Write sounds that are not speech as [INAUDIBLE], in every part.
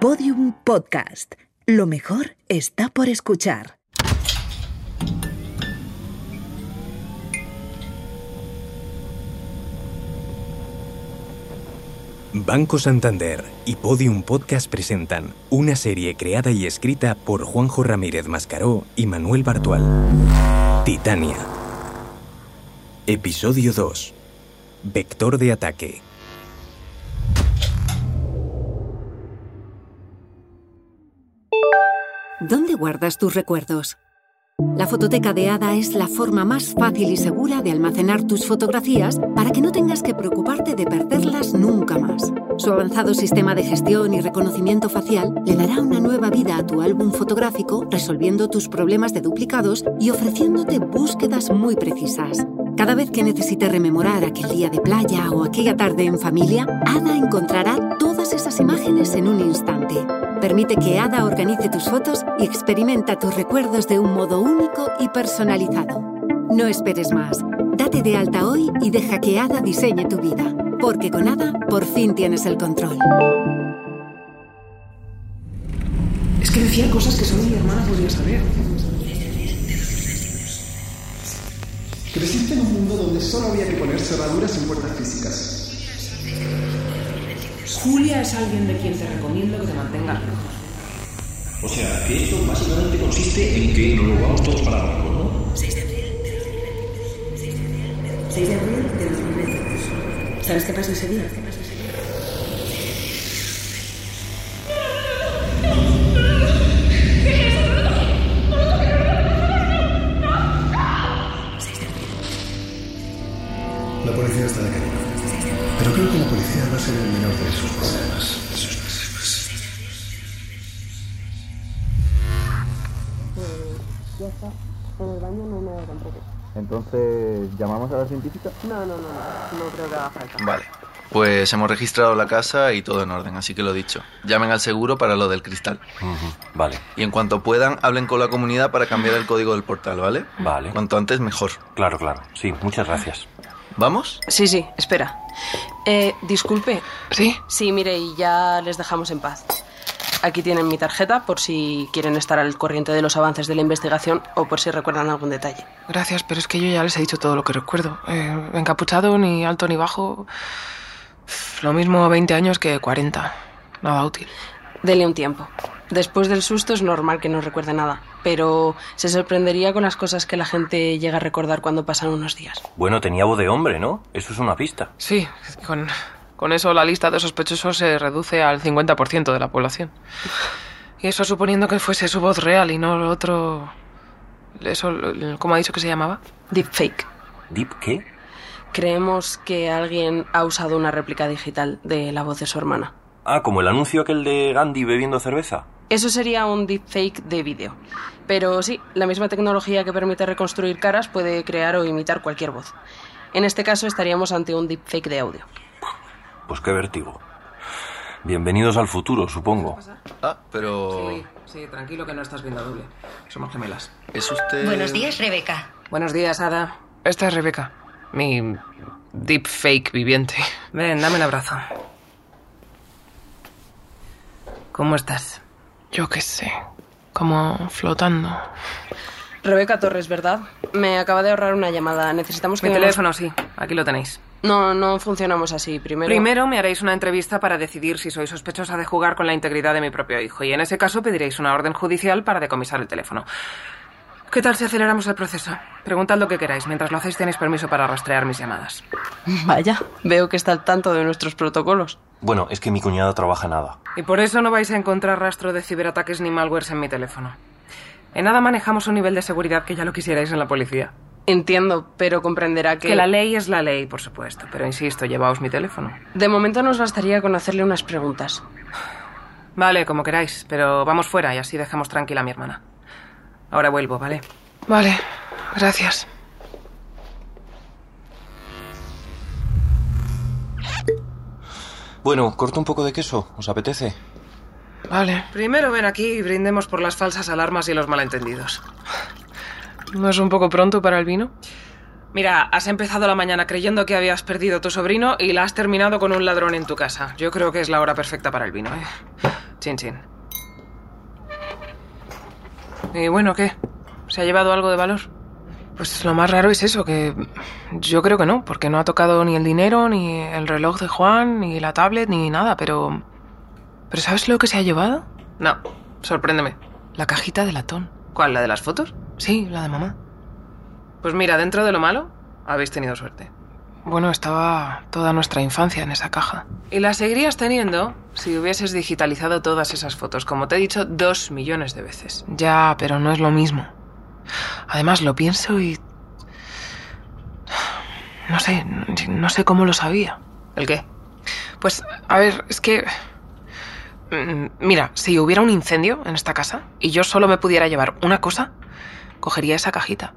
Podium Podcast. Lo mejor está por escuchar. Banco Santander y Podium Podcast presentan una serie creada y escrita por Juanjo Ramírez Mascaró y Manuel Bartual. Titania. Episodio 2. Vector de ataque. Guardas tus recuerdos? La fototeca de Ada es la forma más fácil y segura de almacenar tus fotografías para que no tengas que preocuparte de perderlas nunca más. Su avanzado sistema de gestión y reconocimiento facial le dará una nueva vida a tu álbum fotográfico, resolviendo tus problemas de duplicados y ofreciéndote búsquedas muy precisas. Cada vez que necesites rememorar aquel día de playa o aquella tarde en familia, Ada encontrará todas esas imágenes en un instante. Permite que Ada organice tus fotos y experimenta tus recuerdos de un modo único y personalizado. No esperes más. Date de alta hoy y deja que Ada diseñe tu vida. Porque con Ada por fin tienes el control. Es que decía cosas que solo mi hermana podría saber. Creciste en un mundo donde solo había que poner cerraduras en puertas físicas. Julia es alguien de quien te recomiendo que te mantengas lejos. O sea, que esto básicamente consiste en que nos lo vamos todos para abajo, ¿no? 6 de abril de 2022. 6 de abril de 2022. ¿Sabes qué pasa ese día? Ser el menor de sus problemas. Entonces, ¿llamamos a la científica? No, no, no, no. No creo que haga falta. Vale. Pues hemos registrado la casa y todo en orden, así que lo dicho. Llamen al seguro para lo del cristal. Vale, Y en cuanto puedan, hablen con la comunidad para cambiar el código del portal, ¿vale? vale. Cuanto antes, mejor. Claro, claro. Sí, muchas gracias. ¿Vamos? Sí, sí, espera. Eh, disculpe. ¿Sí? Sí, mire, y ya les dejamos en paz. Aquí tienen mi tarjeta por si quieren estar al corriente de los avances de la investigación o por si recuerdan algún detalle. Gracias, pero es que yo ya les he dicho todo lo que recuerdo. Eh, encapuchado, ni alto ni bajo. Lo mismo 20 años que 40. Nada útil. Dele un tiempo. Después del susto es normal que no recuerde nada, pero se sorprendería con las cosas que la gente llega a recordar cuando pasan unos días. Bueno, tenía voz de hombre, ¿no? Eso es una pista. Sí, con, con eso la lista de sospechosos se reduce al 50% de la población. Y eso suponiendo que fuese su voz real y no lo otro... Eso, ¿cómo ha dicho que se llamaba? Deepfake. ¿Deep qué? Creemos que alguien ha usado una réplica digital de la voz de su hermana. Ah, como el anuncio aquel de Gandhi bebiendo cerveza. Eso sería un deepfake de vídeo. Pero sí, la misma tecnología que permite reconstruir caras puede crear o imitar cualquier voz. En este caso estaríamos ante un deepfake de audio. Pues qué vértigo. Bienvenidos al futuro, supongo. Ah, pero... sí, tranquilo que no estás viendo doble. Somos gemelas. ¿Es usted...? Buenos días, Rebeca. Buenos días, Ada. Esta es Rebeca, mi deepfake viviente. Ven, dame un abrazo. ¿Cómo estás? Yo qué sé, como flotando. Rebeca Torres, ¿verdad? Me acaba de ahorrar una llamada. Necesitamos que... Mi me- teléfono, sí, aquí lo tenéis. No, no funcionamos así. Primero... Primero me haréis una entrevista para decidir si soy sospechosa de jugar con la integridad de mi propio hijo y en ese caso pediréis una orden judicial para decomisar el teléfono. ¿Qué tal si aceleramos el proceso? Preguntad lo que queráis. Mientras lo hacéis tenéis permiso para rastrear mis llamadas. Vaya, veo que está al tanto de nuestros protocolos. Bueno, es que mi cuñado trabaja nada. Y por eso no vais a encontrar rastro de ciberataques ni malwares en mi teléfono. En nada manejamos un nivel de seguridad que ya lo quisierais en la policía. Entiendo, pero comprenderá que... Que la ley es la ley, por supuesto. Pero insisto, llevaos mi teléfono. De momento nos bastaría con hacerle unas preguntas. Vale, como queráis, pero vamos fuera y así dejamos tranquila a mi hermana. Ahora vuelvo, ¿vale? Vale, gracias. Bueno, corto un poco de queso, ¿os apetece? Vale. Primero ven aquí y brindemos por las falsas alarmas y los malentendidos. ¿No es un poco pronto para el vino? Mira, has empezado la mañana creyendo que habías perdido a tu sobrino y la has terminado con un ladrón en tu casa. Yo creo que es la hora perfecta para el vino, ¿eh? Chin, chin. Y bueno, ¿qué? ¿Se ha llevado algo de valor? Pues lo más raro es eso, que yo creo que no, porque no ha tocado ni el dinero, ni el reloj de Juan, ni la tablet, ni nada, pero... ¿Pero sabes lo que se ha llevado? No, sorpréndeme. La cajita de latón. ¿Cuál? ¿La de las fotos? Sí, la de mamá. Pues mira, dentro de lo malo, habéis tenido suerte. Bueno, estaba toda nuestra infancia en esa caja. Y la seguirías teniendo si hubieses digitalizado todas esas fotos, como te he dicho dos millones de veces. Ya, pero no es lo mismo. Además, lo pienso y... No sé, no sé cómo lo sabía. ¿El qué? Pues, a ver, es que... Mm, mira, si hubiera un incendio en esta casa y yo solo me pudiera llevar una cosa, cogería esa cajita.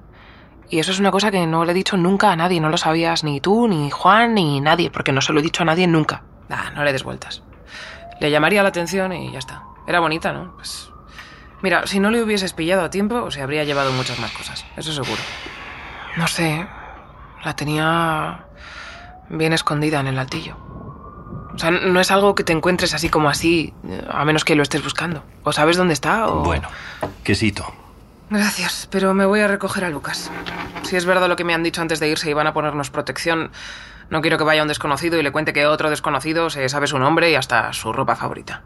Y eso es una cosa que no le he dicho nunca a nadie, no lo sabías ni tú, ni Juan, ni nadie, porque no se lo he dicho a nadie nunca. Nah, no le des vueltas. Le llamaría la atención y ya está. Era bonita, ¿no? Pues. Mira, si no le hubieses pillado a tiempo, se habría llevado muchas más cosas, eso seguro. No sé. La tenía bien escondida en el altillo. O sea, no es algo que te encuentres así como así, a menos que lo estés buscando. ¿O sabes dónde está? O... Bueno, quesito. Gracias, pero me voy a recoger a Lucas. Si es verdad lo que me han dicho antes de irse y van a ponernos protección, no quiero que vaya un desconocido y le cuente que otro desconocido se sabe su nombre y hasta su ropa favorita.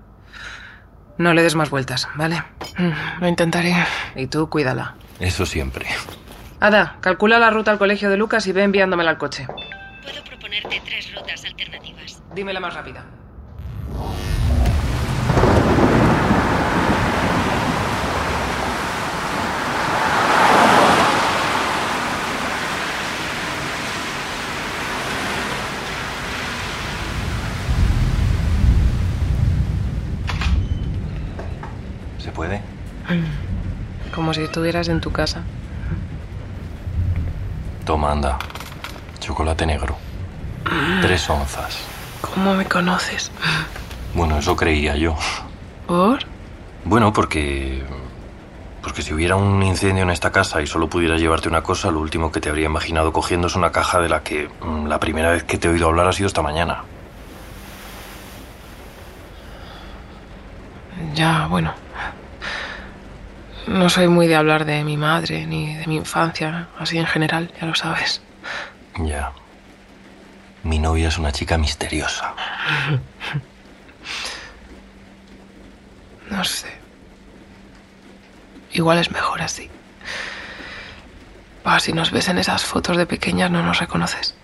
No le des más vueltas, ¿vale? Mm, Lo intentaré. Y tú cuídala. Eso siempre. Ada, calcula la ruta al colegio de Lucas y ve enviándomela al coche. Puedo proponerte tres rutas alternativas. Dime la más rápida. ¿Se puede? Como si estuvieras en tu casa. Toma, anda. Chocolate negro. Tres onzas. ¿Cómo me conoces? Bueno, eso creía yo. ¿Por? Bueno, porque... Porque si hubiera un incendio en esta casa y solo pudieras llevarte una cosa, lo último que te habría imaginado cogiendo es una caja de la que mm, la primera vez que te he oído hablar ha sido esta mañana. Ya, bueno. No soy muy de hablar de mi madre ni de mi infancia, así en general, ya lo sabes. Ya. Mi novia es una chica misteriosa. No sé. Igual es mejor así. Ah, si nos ves en esas fotos de pequeñas no nos reconoces.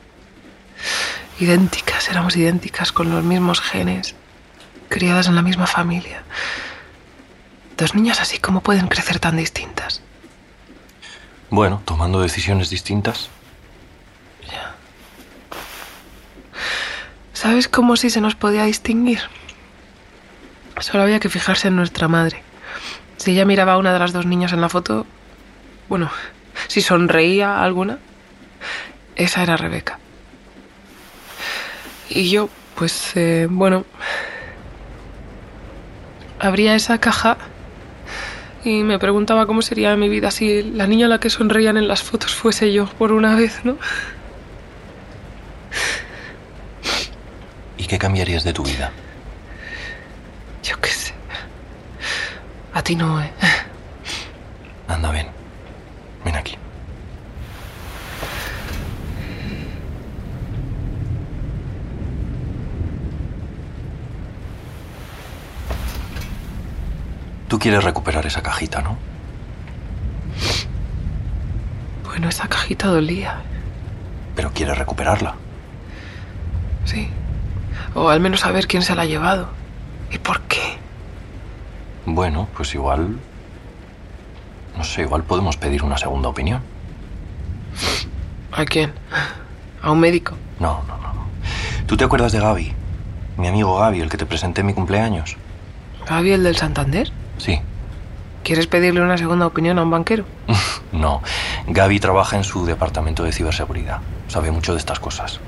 Idénticas, éramos idénticas, con los mismos genes, criadas en la misma familia. Dos niñas así, ¿cómo pueden crecer tan distintas? Bueno, tomando decisiones distintas. ¿Sabes cómo si se nos podía distinguir? Solo había que fijarse en nuestra madre. Si ella miraba a una de las dos niñas en la foto, bueno, si sonreía a alguna, esa era Rebeca. Y yo, pues, eh, bueno, abría esa caja y me preguntaba cómo sería mi vida si la niña a la que sonreían en las fotos fuese yo por una vez, ¿no? ¿Y qué cambiarías de tu vida? Yo qué sé. A ti no, ¿eh? Anda, ven. Ven aquí. Tú quieres recuperar esa cajita, ¿no? Bueno, esa cajita dolía. Pero quieres recuperarla. Sí. O al menos saber quién se la ha llevado. ¿Y por qué? Bueno, pues igual... No sé, igual podemos pedir una segunda opinión. ¿A quién? ¿A un médico? No, no, no. ¿Tú te acuerdas de Gaby? Mi amigo Gaby, el que te presenté en mi cumpleaños. ¿Gaby, el del Santander? Sí. ¿Quieres pedirle una segunda opinión a un banquero? [LAUGHS] no. Gaby trabaja en su departamento de ciberseguridad. Sabe mucho de estas cosas.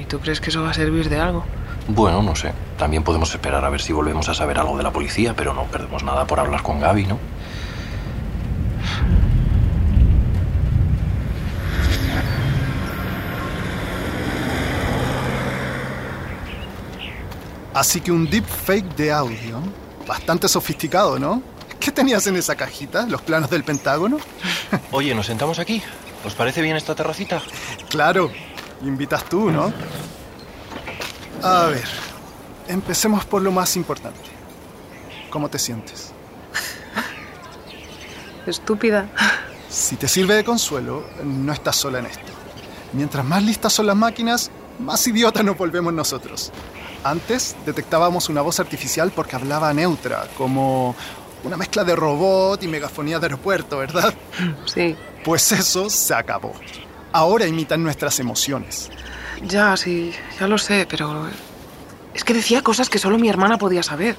¿Y tú crees que eso va a servir de algo? Bueno, no sé. También podemos esperar a ver si volvemos a saber algo de la policía, pero no perdemos nada por hablar con Gaby, ¿no? Así que un deepfake de audio. Bastante sofisticado, ¿no? ¿Qué tenías en esa cajita? ¿Los planos del Pentágono? [LAUGHS] Oye, ¿nos sentamos aquí? ¿Os parece bien esta terracita? Claro, invitas tú, ¿no? A ver, empecemos por lo más importante. ¿Cómo te sientes? [LAUGHS] Estúpida. Si te sirve de consuelo, no estás sola en esto. Mientras más listas son las máquinas, más idiotas nos volvemos nosotros. Antes detectábamos una voz artificial porque hablaba neutra, como una mezcla de robot y megafonía de aeropuerto, ¿verdad? Sí. Pues eso se acabó. Ahora imitan nuestras emociones. Ya, sí, ya lo sé, pero... Es que decía cosas que solo mi hermana podía saber.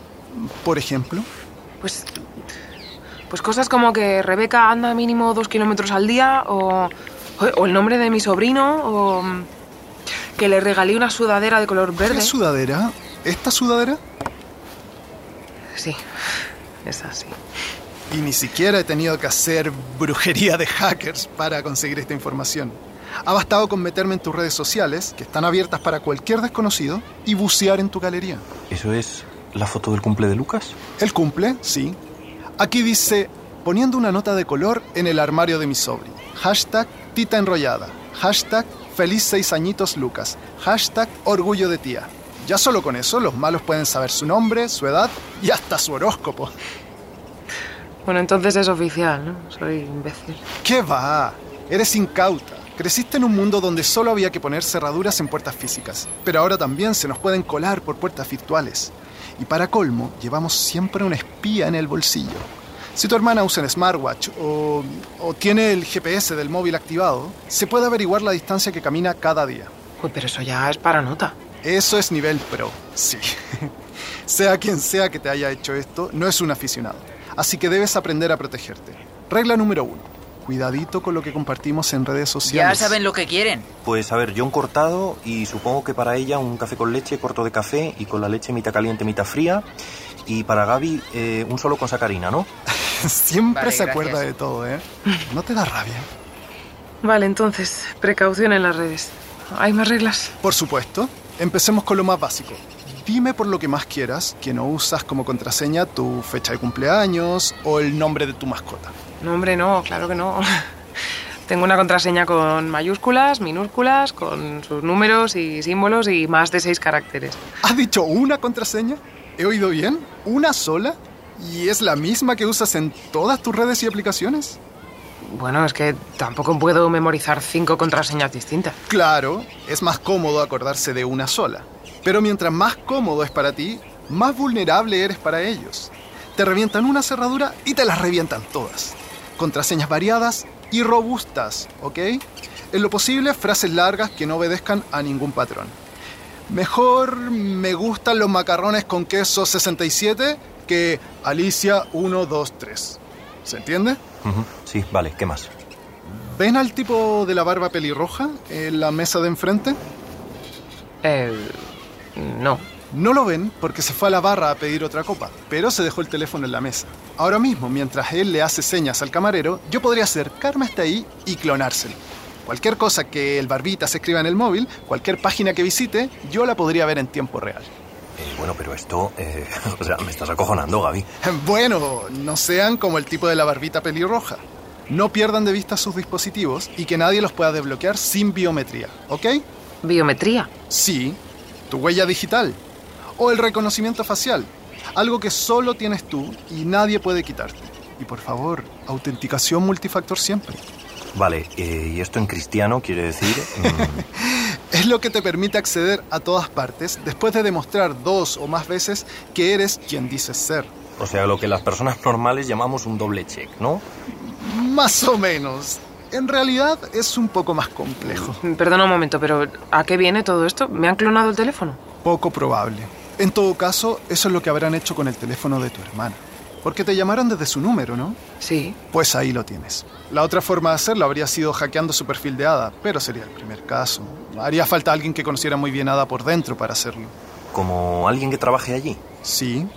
Por ejemplo, Pues... Pues cosas como que Rebeca anda mínimo dos kilómetros al día, o... O el nombre de mi sobrino, o... Que le regalé una sudadera de color verde. ¿qué sudadera? ¿Esta sudadera? Sí, es así. Y ni siquiera he tenido que hacer brujería de hackers para conseguir esta información. Ha bastado con meterme en tus redes sociales, que están abiertas para cualquier desconocido, y bucear en tu galería. ¿Eso es la foto del cumple de Lucas? El cumple, sí. Aquí dice, poniendo una nota de color en el armario de mi sobrino. Hashtag tita enrollada. Hashtag feliz seis añitos Lucas. Hashtag orgullo de tía. Ya solo con eso los malos pueden saber su nombre, su edad y hasta su horóscopo. Bueno, entonces es oficial, ¿no? Soy imbécil. ¿Qué va? Eres incauta. Creciste en un mundo donde solo había que poner cerraduras en puertas físicas, pero ahora también se nos pueden colar por puertas virtuales. Y para colmo, llevamos siempre una espía en el bolsillo. Si tu hermana usa el smartwatch o, o tiene el GPS del móvil activado, se puede averiguar la distancia que camina cada día. Uy, pero eso ya es para nota. Eso es nivel pro, sí. [LAUGHS] sea quien sea que te haya hecho esto, no es un aficionado. Así que debes aprender a protegerte. Regla número uno. Cuidadito con lo que compartimos en redes Ya sociales. saben lo que quieren. Pues a ver, yo un cortado y supongo que para ella un café con leche corto de café y con la leche mitad caliente, mitad fría. Y para Gaby eh, un solo con sacarina, ¿no? [LAUGHS] Siempre Vale, se acuerda de todo, ¿eh? ¿No te da rabia? Vale, entonces, precaución en las redes. ¿Hay más reglas? Por supuesto. Empecemos con lo más básico. Dime por lo que más quieras que no usas como contraseña tu fecha de cumpleaños o el nombre de tu mascota. No, hombre, no, claro que no. [LAUGHS] Tengo una contraseña con mayúsculas, minúsculas, con sus números y símbolos y más de seis caracteres. ¿Has dicho una contraseña? ¿He oído bien? ¿Una sola? ¿Y es la misma que usas en todas tus redes y aplicaciones? Bueno, es que tampoco puedo memorizar cinco contraseñas distintas. Claro, es más cómodo acordarse de una sola. Pero mientras más cómodo es para ti, más vulnerable eres para ellos. Te revientan una cerradura y te las revientan todas. Contraseñas variadas y robustas, ¿ok? En lo posible, frases largas que no obedezcan a ningún patrón. Mejor me gustan los macarrones con queso 67 que Alicia 123. ¿Se entiende? Sí, vale, ¿qué más? ¿Ven al tipo de la barba pelirroja en la mesa de enfrente? Eh, no. No lo ven porque se fue a la barra a pedir otra copa, pero se dejó el teléfono en la mesa. Ahora mismo, mientras él le hace señas al camarero, yo podría acercarme hasta ahí y clonárselo. Cualquier cosa que el barbita se escriba en el móvil, cualquier página que visite, yo la podría ver en tiempo real. Eh, bueno, pero esto... eh, [LAUGHS] o sea, me estás acojonando, Gaby. Bueno, no sean como el tipo de la barbita pelirroja. No pierdan de vista sus dispositivos y que nadie los pueda desbloquear sin biometría, ¿ok? ¿Biometría? Sí, tu huella digital o el reconocimiento facial, algo que solo tienes tú y nadie puede quitarte. Y por favor, autenticación multifactor siempre. Vale, eh, y esto en cristiano quiere decir... mm, [LAUGHS] Es lo que te permite acceder a todas partes después de demostrar dos o más veces que eres quien dices ser. o sea, lo que las personas normales llamamos un doble check, ¿no? Más o menos. En realidad es un poco más complejo. Perdona un momento, pero ¿a qué viene todo esto? ¿Me han clonado el teléfono? Poco probable. En todo caso, eso es lo que habrán hecho con el teléfono de tu hermana. Porque te llamaron desde su número, ¿no? Sí. Pues ahí lo tienes. La otra forma de hacerlo habría sido hackeando su perfil de Ada, pero sería el primer caso. Haría falta alguien que conociera muy bien Ada por dentro para hacerlo. Como alguien que trabaje allí. Sí,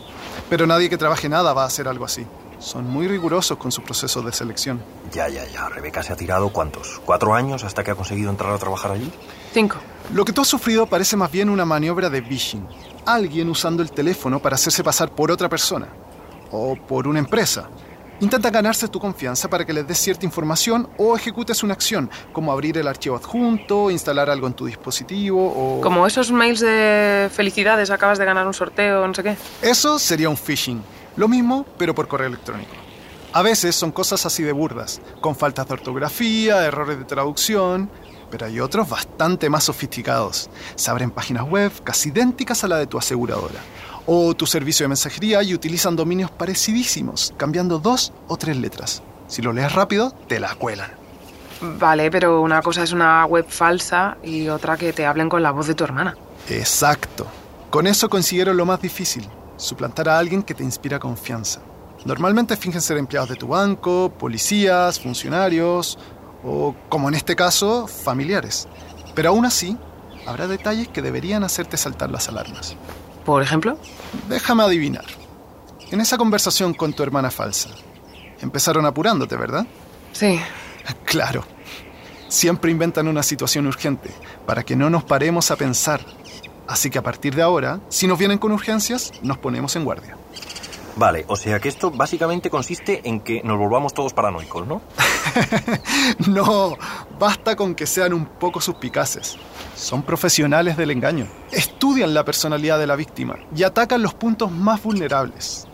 pero nadie que trabaje en Ada va a hacer algo así. Son muy rigurosos con su proceso de selección. Ya, ya, ya. Rebeca se ha tirado, ¿cuántos? ¿Cuatro años hasta que ha conseguido entrar a trabajar allí? Cinco. Lo que tú has sufrido parece más bien una maniobra de phishing. Alguien usando el teléfono para hacerse pasar por otra persona o por una empresa. Intenta ganarse tu confianza para que les des cierta información o ejecutes una acción, como abrir el archivo adjunto, instalar algo en tu dispositivo o... Como esos mails de felicidades, acabas de ganar un sorteo, no sé qué. Eso sería un phishing. Lo mismo, pero por correo electrónico. A veces son cosas así de burdas, con faltas de ortografía, errores de traducción, pero hay otros bastante más sofisticados. Se abren páginas web casi idénticas a la de tu aseguradora o tu servicio de mensajería y utilizan dominios parecidísimos, cambiando dos o tres letras. Si lo lees rápido, te la cuelan. Vale, pero una cosa es una web falsa y otra que te hablen con la voz de tu hermana. Exacto. Con eso consiguieron lo más difícil, suplantar a alguien que te inspira confianza. Normalmente fingen ser empleados de tu banco, policías, funcionarios o, como en este caso, familiares. Pero aún así, habrá detalles que deberían hacerte saltar las alarmas. ¿Por ejemplo? Déjame adivinar. En esa conversación con tu hermana falsa, empezaron apurándote, ¿verdad? Sí. [LAUGHS] Claro. Siempre inventan una situación urgente para que no nos paremos a pensar. Así que a partir de ahora, si nos vienen con urgencias, nos ponemos en guardia. Vale, o sea que esto básicamente consiste en que nos volvamos todos paranoicos, ¿no? [LAUGHS] no, basta con que sean un poco suspicaces. Son profesionales del engaño. Estudian la personalidad de la víctima y atacan los puntos más vulnerables.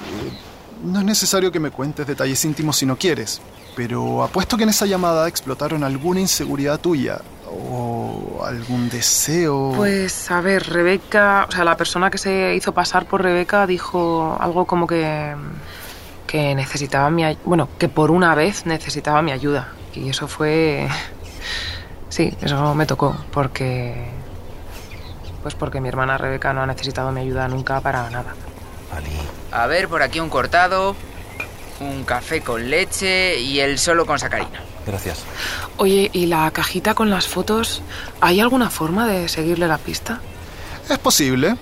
Eh, no es necesario que me cuentes detalles íntimos si no quieres, pero apuesto que en esa llamada explotaron alguna inseguridad tuya o algún deseo. Pues a ver, Rebeca, o sea, la persona que se hizo pasar por Rebeca dijo algo como que que necesitaba mi bueno, que por una vez necesitaba mi ayuda y eso fue [LAUGHS] sí, eso me tocó porque pues porque mi hermana Rebeca no ha necesitado mi ayuda nunca para nada. A ver, por aquí un cortado, un café con leche y el solo con sacarina. Gracias. Oye, ¿y la cajita con las fotos? ¿Hay alguna forma de seguirle la pista? Es posible.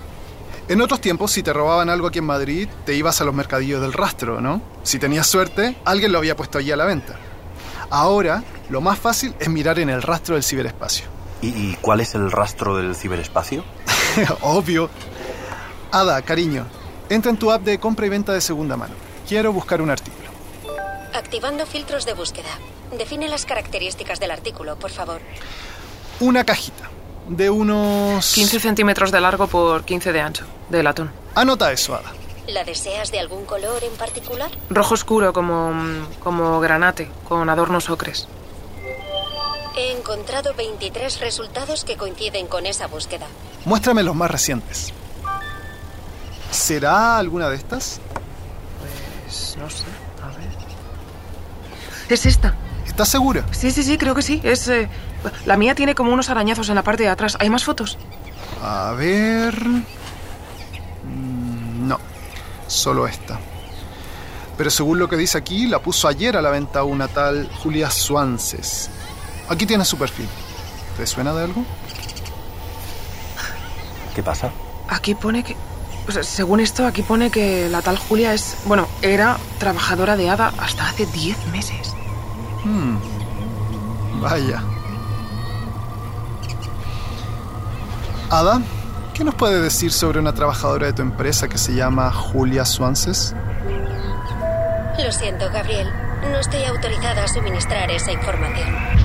En otros tiempos, si te robaban algo aquí en Madrid, te ibas a los mercadillos del rastro, ¿no? Si tenías suerte, alguien lo había puesto allí a la venta. Ahora, lo más fácil es mirar en el rastro del ciberespacio. ¿Y, cuál es el rastro del ciberespacio? [LAUGHS] Obvio. Ada, cariño, entra en tu app de compra y venta de segunda mano. Quiero buscar un artículo. Activando filtros de búsqueda. Define las características del artículo, por favor. Una cajita de unos... 15 centímetros de largo por 15 de ancho, de latón. Anota eso, Ada. ¿La deseas de algún color en particular? Rojo oscuro, como, como granate, con adornos ocres. He encontrado 23 resultados que coinciden con esa búsqueda. Muéstrame los más recientes. ¿Será alguna de estas? Pues no sé. Es esta. ¿Estás segura? Sí, sí, sí, creo que sí. Es. eh, la mía tiene como unos arañazos en la parte de atrás. ¿Hay más fotos? A ver... Mm, No, solo esta. Pero según lo que dice aquí, la puso ayer a la venta una tal Julia Suances. Aquí tiene su perfil. ¿Te suena de algo? ¿Qué pasa? Aquí pone que. O sea, según esto, aquí pone que la tal Julia es. Bueno, era trabajadora de Ada hasta hace 10 meses. Hmm. Vaya. Ada, ¿qué nos puede decir sobre una trabajadora de tu empresa que se llama Julia Suances? Lo siento, Gabriel. No estoy autorizada a suministrar esa información.